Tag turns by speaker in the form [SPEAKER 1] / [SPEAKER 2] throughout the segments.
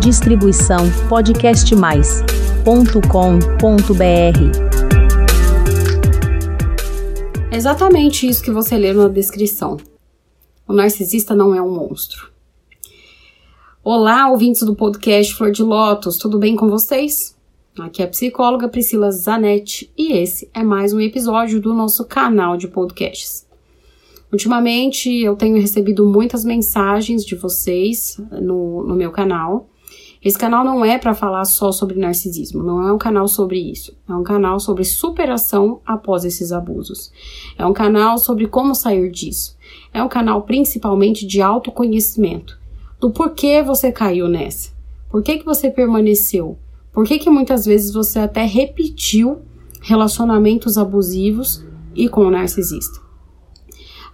[SPEAKER 1] Distribuição podcastmais.com.br.
[SPEAKER 2] Exatamente isso que você leu na descrição. O narcisista não é um monstro. Olá, ouvintes do podcast Flor de Lótus, tudo bem com vocês? Aqui é a psicóloga Priscila Zanetti e esse é mais um episódio do nosso canal de podcasts. Ultimamente eu tenho recebido muitas mensagens de vocês no, no meu canal. Esse canal não é para falar só sobre narcisismo, não é um canal sobre isso. É um canal sobre superação após esses abusos. É um canal sobre como sair disso. É um canal principalmente de autoconhecimento, do porquê você caiu nessa. Por que, que você permaneceu? Por que, que muitas vezes você até repetiu relacionamentos abusivos e com o narcisista?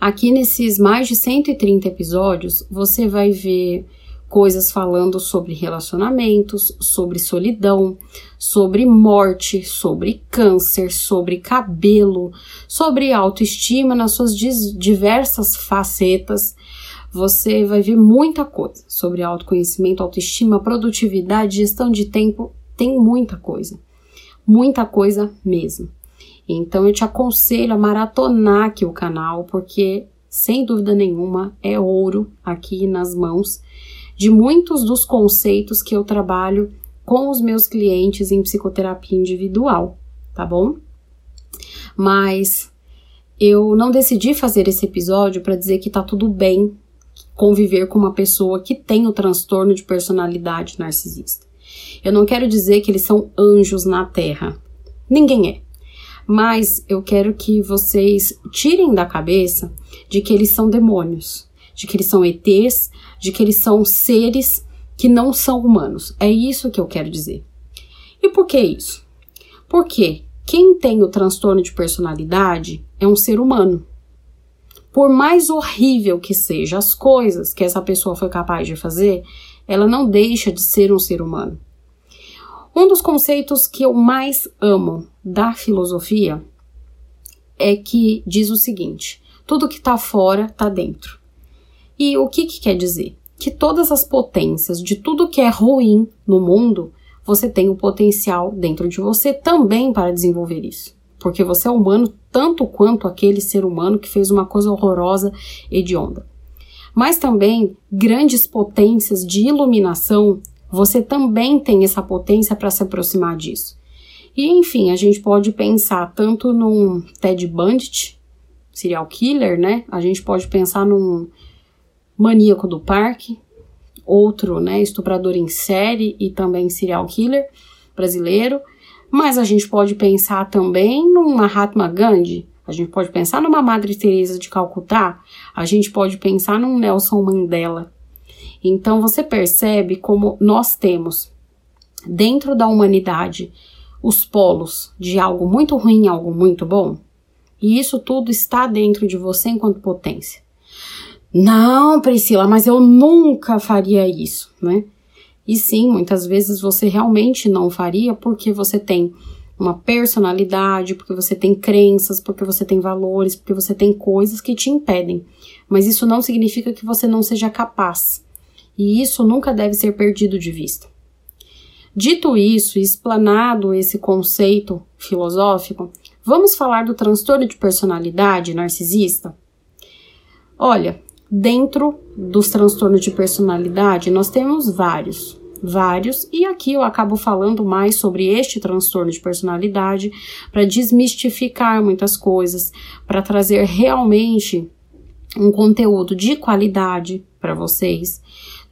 [SPEAKER 2] Aqui nesses mais de 130 episódios, você vai ver coisas falando sobre relacionamentos, sobre solidão, sobre morte, sobre câncer, sobre cabelo, sobre autoestima nas suas diversas facetas. Você vai ver muita coisa sobre autoconhecimento, autoestima, produtividade, gestão de tempo, tem muita coisa. Muita coisa mesmo. Então eu te aconselho a maratonar aqui o canal, porque sem dúvida nenhuma é ouro aqui nas mãos de muitos dos conceitos que eu trabalho com os meus clientes em psicoterapia individual, tá bom? Mas eu não decidi fazer esse episódio para dizer que tá tudo bem conviver com uma pessoa que tem o transtorno de personalidade narcisista. Eu não quero dizer que eles são anjos na terra. Ninguém é mas eu quero que vocês tirem da cabeça de que eles são demônios, de que eles são ETs, de que eles são seres que não são humanos. É isso que eu quero dizer. E por que isso? Porque quem tem o transtorno de personalidade é um ser humano. Por mais horrível que sejam as coisas que essa pessoa foi capaz de fazer, ela não deixa de ser um ser humano. Um dos conceitos que eu mais amo da filosofia é que diz o seguinte: tudo que está fora está dentro. E o que, que quer dizer? Que todas as potências de tudo que é ruim no mundo, você tem o potencial dentro de você também para desenvolver isso. Porque você é humano tanto quanto aquele ser humano que fez uma coisa horrorosa, hedionda. Mas também grandes potências de iluminação você também tem essa potência para se aproximar disso. E enfim, a gente pode pensar tanto num Ted Bundy, serial killer, né? A gente pode pensar num maníaco do parque, outro, né, estuprador em série e também serial killer brasileiro. Mas a gente pode pensar também num Mahatma Gandhi, a gente pode pensar numa Madre Teresa de Calcutá, a gente pode pensar num Nelson Mandela. Então você percebe como nós temos dentro da humanidade os polos de algo muito ruim e algo muito bom. E isso tudo está dentro de você enquanto potência. Não, Priscila, mas eu nunca faria isso, né? E sim, muitas vezes você realmente não faria porque você tem uma personalidade, porque você tem crenças, porque você tem valores, porque você tem coisas que te impedem. Mas isso não significa que você não seja capaz e isso nunca deve ser perdido de vista. Dito isso, explanado esse conceito filosófico, vamos falar do transtorno de personalidade narcisista? Olha, dentro dos transtornos de personalidade, nós temos vários, vários, e aqui eu acabo falando mais sobre este transtorno de personalidade para desmistificar muitas coisas, para trazer realmente um conteúdo de qualidade para vocês.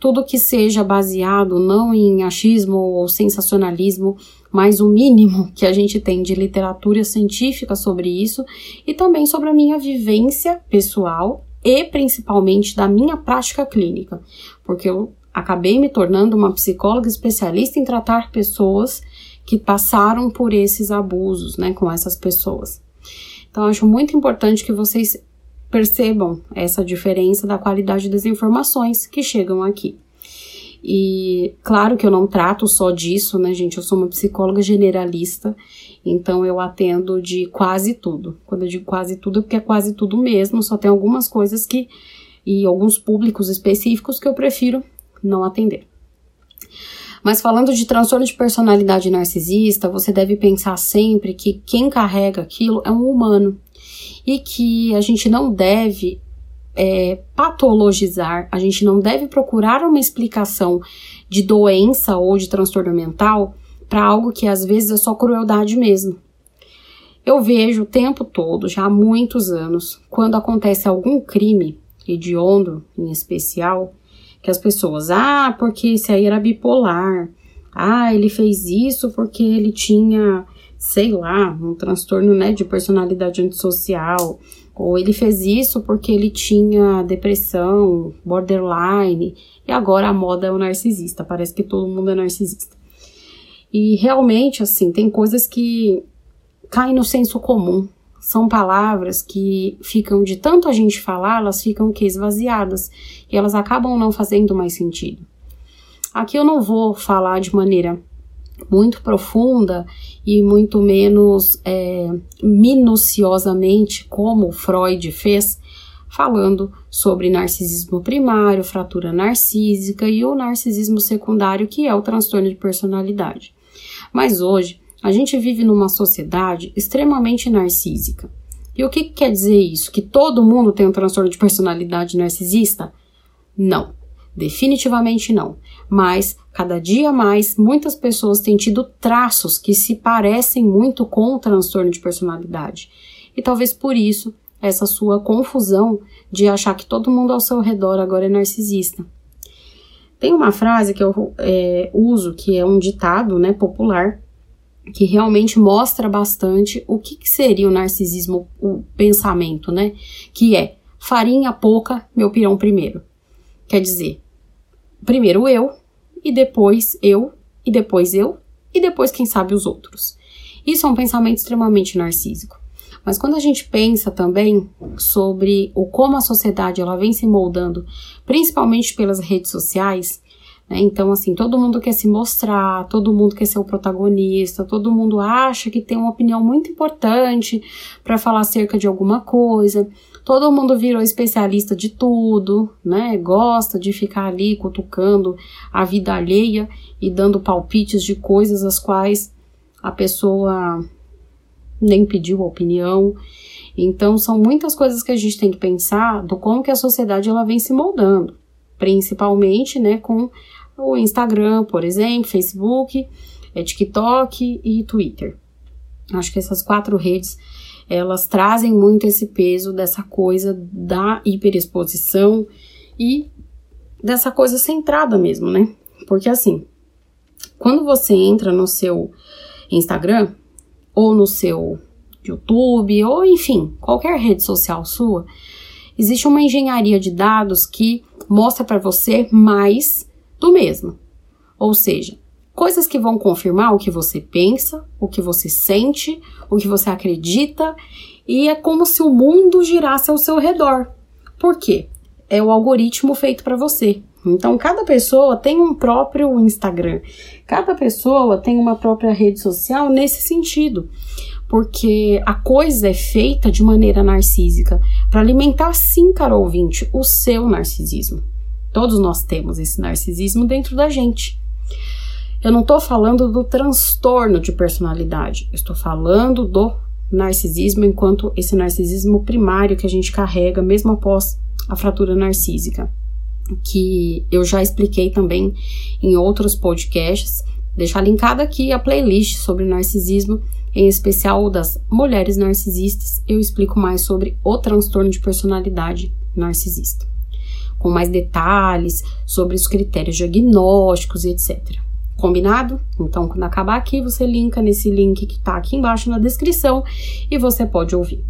[SPEAKER 2] Tudo que seja baseado não em achismo ou sensacionalismo, mas o mínimo que a gente tem de literatura científica sobre isso e também sobre a minha vivência pessoal e principalmente da minha prática clínica, porque eu acabei me tornando uma psicóloga especialista em tratar pessoas que passaram por esses abusos, né, com essas pessoas. Então, acho muito importante que vocês percebam essa diferença da qualidade das informações que chegam aqui. E claro que eu não trato só disso, né, gente? Eu sou uma psicóloga generalista, então eu atendo de quase tudo. Quando eu digo quase tudo, é porque é quase tudo mesmo, só tem algumas coisas que e alguns públicos específicos que eu prefiro não atender. Mas falando de transtorno de personalidade narcisista, você deve pensar sempre que quem carrega aquilo é um humano e que a gente não deve é, patologizar, a gente não deve procurar uma explicação de doença ou de transtorno mental para algo que às vezes é só crueldade mesmo. Eu vejo o tempo todo, já há muitos anos, quando acontece algum crime, hediondo em especial, que as pessoas, ah, porque esse aí era bipolar, ah, ele fez isso porque ele tinha, sei lá, um transtorno né, de personalidade antissocial, ou ele fez isso porque ele tinha depressão, borderline, e agora a moda é o narcisista, parece que todo mundo é narcisista. E realmente, assim, tem coisas que caem no senso comum. São palavras que ficam, de tanto a gente falar, elas ficam que esvaziadas e elas acabam não fazendo mais sentido. Aqui eu não vou falar de maneira muito profunda e muito menos é, minuciosamente como Freud fez, falando sobre narcisismo primário, fratura narcísica e o narcisismo secundário, que é o transtorno de personalidade. Mas hoje a gente vive numa sociedade extremamente narcísica. E o que, que quer dizer isso? Que todo mundo tem um transtorno de personalidade narcisista? Não, definitivamente não. Mas cada dia mais muitas pessoas têm tido traços que se parecem muito com o transtorno de personalidade. E talvez por isso essa sua confusão de achar que todo mundo ao seu redor agora é narcisista. Tem uma frase que eu é, uso, que é um ditado né, popular, que realmente mostra bastante o que, que seria o narcisismo, o pensamento, né? Que é farinha pouca, meu pirão primeiro. Quer dizer, primeiro eu, e depois eu, e depois eu, e depois, quem sabe, os outros. Isso é um pensamento extremamente narcísico. Mas quando a gente pensa também sobre o como a sociedade ela vem se moldando, principalmente pelas redes sociais, né? Então, assim, todo mundo quer se mostrar, todo mundo quer ser o protagonista, todo mundo acha que tem uma opinião muito importante para falar acerca de alguma coisa. Todo mundo virou especialista de tudo, né? Gosta de ficar ali cutucando a vida alheia e dando palpites de coisas as quais a pessoa nem pediu opinião. Então são muitas coisas que a gente tem que pensar do como que a sociedade ela vem se moldando, principalmente, né, com o Instagram, por exemplo, Facebook, é, TikTok e Twitter. Acho que essas quatro redes elas trazem muito esse peso dessa coisa da hiperexposição e dessa coisa centrada mesmo, né? Porque assim, quando você entra no seu Instagram, ou no seu YouTube, ou enfim, qualquer rede social sua, existe uma engenharia de dados que mostra para você mais do mesmo. Ou seja, coisas que vão confirmar o que você pensa, o que você sente, o que você acredita, e é como se o mundo girasse ao seu redor. Por quê? É o algoritmo feito para você. Então, cada pessoa tem um próprio Instagram, cada pessoa tem uma própria rede social nesse sentido, porque a coisa é feita de maneira narcísica para alimentar, sim, caro ouvinte, o seu narcisismo. Todos nós temos esse narcisismo dentro da gente. Eu não estou falando do transtorno de personalidade, eu estou falando do narcisismo enquanto esse narcisismo primário que a gente carrega mesmo após a fratura narcísica que eu já expliquei também em outros podcasts. Deixar linkada aqui a playlist sobre narcisismo, em especial das mulheres narcisistas. Eu explico mais sobre o transtorno de personalidade narcisista, com mais detalhes sobre os critérios diagnósticos e etc. Combinado? Então, quando acabar aqui, você linka nesse link que está aqui embaixo na descrição e você pode ouvir.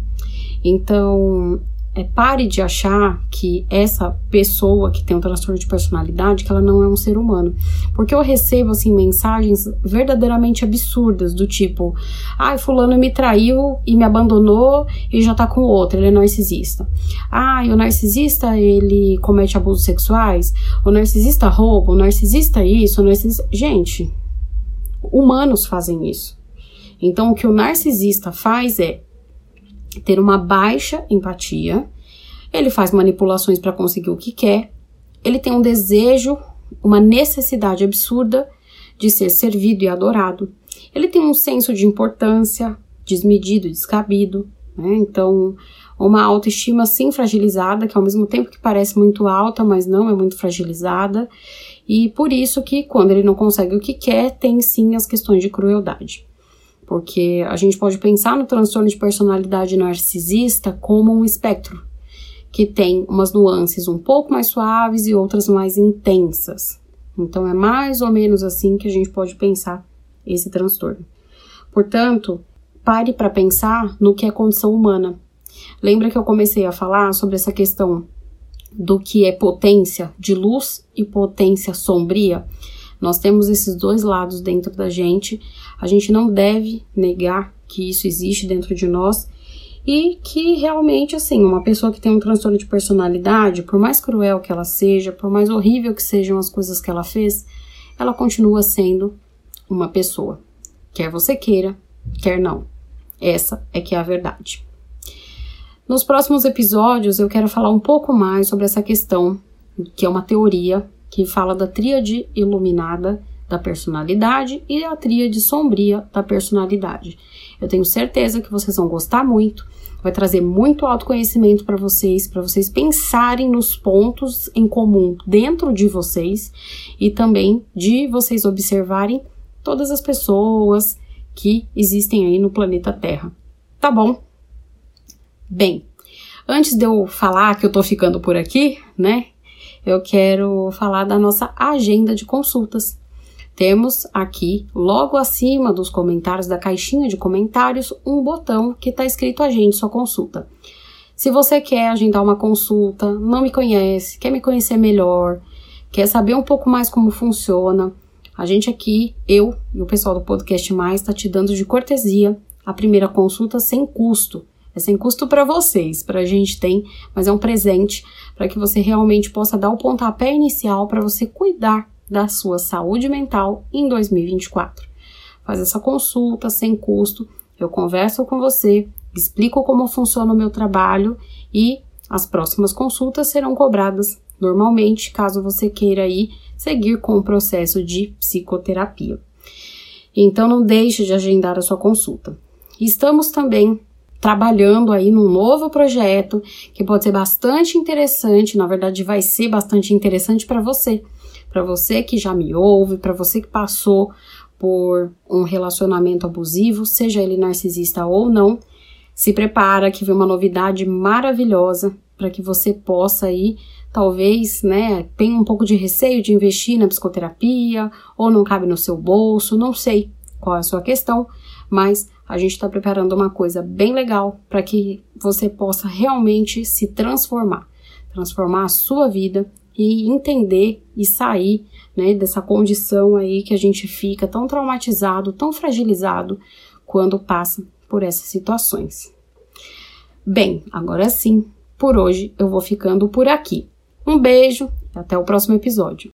[SPEAKER 2] Então, é, pare de achar que essa pessoa que tem um transtorno de personalidade, que ela não é um ser humano. Porque eu recebo, assim, mensagens verdadeiramente absurdas, do tipo, ai, fulano me traiu e me abandonou e já tá com outro, ele é narcisista. Ai, o narcisista, ele comete abusos sexuais, o narcisista rouba, o narcisista isso, o narcisista... Gente, humanos fazem isso. Então, o que o narcisista faz é ter uma baixa empatia, ele faz manipulações para conseguir o que quer, ele tem um desejo, uma necessidade absurda de ser servido e adorado. Ele tem um senso de importância desmedido, descabido, né? Então, uma autoestima assim fragilizada, que ao mesmo tempo que parece muito alta, mas não é muito fragilizada, e por isso que quando ele não consegue o que quer, tem sim as questões de crueldade. Porque a gente pode pensar no transtorno de personalidade narcisista como um espectro, que tem umas nuances um pouco mais suaves e outras mais intensas. Então é mais ou menos assim que a gente pode pensar esse transtorno. Portanto, pare para pensar no que é condição humana. Lembra que eu comecei a falar sobre essa questão do que é potência de luz e potência sombria? Nós temos esses dois lados dentro da gente. A gente não deve negar que isso existe dentro de nós e que realmente, assim, uma pessoa que tem um transtorno de personalidade, por mais cruel que ela seja, por mais horrível que sejam as coisas que ela fez, ela continua sendo uma pessoa. Quer você queira, quer não. Essa é que é a verdade. Nos próximos episódios eu quero falar um pouco mais sobre essa questão, que é uma teoria que fala da tríade iluminada da personalidade e a tríade sombria da personalidade. Eu tenho certeza que vocês vão gostar muito, vai trazer muito autoconhecimento para vocês, para vocês pensarem nos pontos em comum dentro de vocês e também de vocês observarem todas as pessoas que existem aí no planeta Terra. Tá bom? Bem, antes de eu falar que eu tô ficando por aqui, né? Eu quero falar da nossa agenda de consultas temos aqui, logo acima dos comentários da caixinha de comentários, um botão que está escrito Agende sua consulta. Se você quer agendar uma consulta, não me conhece, quer me conhecer melhor, quer saber um pouco mais como funciona, a gente aqui, eu e o pessoal do Podcast Mais, está te dando de cortesia a primeira consulta sem custo. É sem custo para vocês, para a gente tem, mas é um presente para que você realmente possa dar o pontapé inicial para você cuidar da sua saúde mental em 2024. Faz essa consulta sem custo, eu converso com você, explico como funciona o meu trabalho e as próximas consultas serão cobradas normalmente, caso você queira aí seguir com o processo de psicoterapia. Então não deixe de agendar a sua consulta. Estamos também trabalhando aí num novo projeto que pode ser bastante interessante, na verdade vai ser bastante interessante para você. Para você que já me ouve, para você que passou por um relacionamento abusivo, seja ele narcisista ou não, se prepara que vem uma novidade maravilhosa para que você possa aí, talvez, né, tenha um pouco de receio de investir na psicoterapia ou não cabe no seu bolso, não sei qual é a sua questão, mas a gente está preparando uma coisa bem legal para que você possa realmente se transformar, transformar a sua vida e entender e sair né, dessa condição aí que a gente fica tão traumatizado, tão fragilizado quando passa por essas situações. Bem, agora sim, por hoje eu vou ficando por aqui. Um beijo e até o próximo episódio.